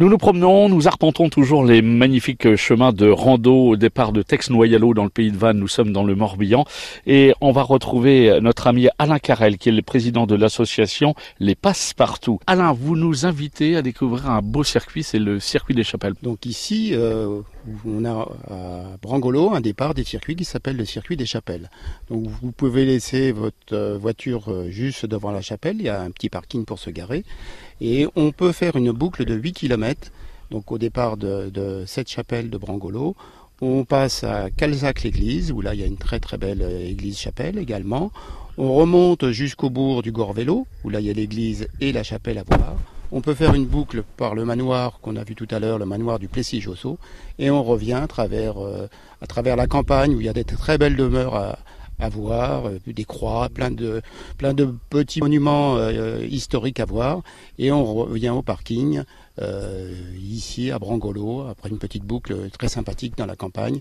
Nous nous promenons, nous arpentons toujours les magnifiques chemins de rando au départ de Tex-Noyalo dans le pays de Vannes. Nous sommes dans le Morbihan et on va retrouver notre ami Alain Carrel qui est le président de l'association Les Passe-Partout. Alain, vous nous invitez à découvrir un beau circuit, c'est le circuit des Chapelles. Donc ici, euh, on a à Brangolo un départ des circuits qui s'appelle le circuit des Chapelles. Donc vous pouvez laisser votre euh, voiture euh, juste devant la chapelle, il y a un petit parking pour se garer et on peut faire une boucle de 8 km donc au départ de, cette chapelle de Brangolo. On passe à Calzac-l'église, où là il y a une très très belle euh, église-chapelle également. On remonte jusqu'au bourg du Gorvélo, où là il y a l'église et la chapelle à voir. On peut faire une boucle par le manoir qu'on a vu tout à l'heure, le manoir du Plessis-Josso, et on revient à travers, euh, à travers la campagne où il y a des très belles demeures à, voir, euh, des croix, plein de, petits monuments euh, historiques à voir. Et on revient au parking, ici à Brangolo, après une petite boucle très sympathique dans la campagne.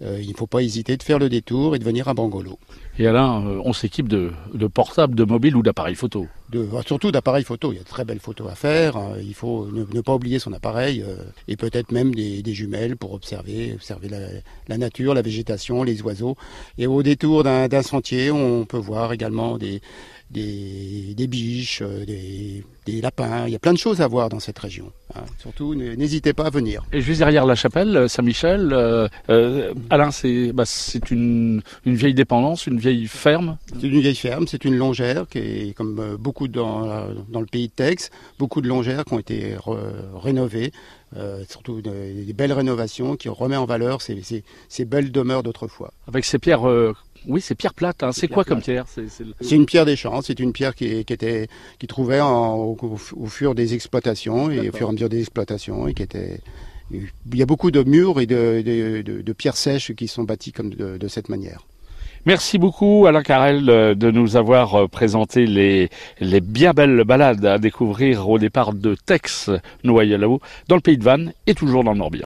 il ne faut pas hésiter de faire le détour et de venir à Brangolo. Et Alain, on s'équipe de, de portables, de mobiles ou d'appareils photo de, surtout d'appareils photo. Il y a de très belles photos à faire. Hein. Il faut ne, pas oublier son appareil et peut-être même des, jumelles pour observer, observer la, la, nature, la végétation, les oiseaux. Et au détour d'un sentier, on peut voir également des, des, biches, euh, des, lapins. Il y a plein de choses à voir dans cette région. Hein. Surtout, n'hésitez pas à venir. Et juste derrière la chapelle, euh, Saint-Michel, euh, Alain, bah, c'est une, une, vieille dépendance, une vieille ferme? C'est une vieille ferme, c'est une longère qui est comme beaucoup dans, dans le pays de Tex, beaucoup de longères qui ont été rénovées. surtout des, belles rénovations qui remet en valeur ces, ces belles demeures d'autrefois. Avec ces pierres oui, c'est pierre plate. Hein. C'est quoi comme pierre? C'est une pierre des champs. C'est une pierre qui, était qui trouvait au, fur des exploitations et au fur et à mesure des exploitations et qui était. Il y a beaucoup de murs et de, pierres sèches qui sont bâties comme de, cette manière. Merci beaucoup Alain Carrel de nous avoir euh, présenté les, les bien belles balades à découvrir au départ de Tex Noyalo dans le pays de Vannes et toujours dans le Morbihan.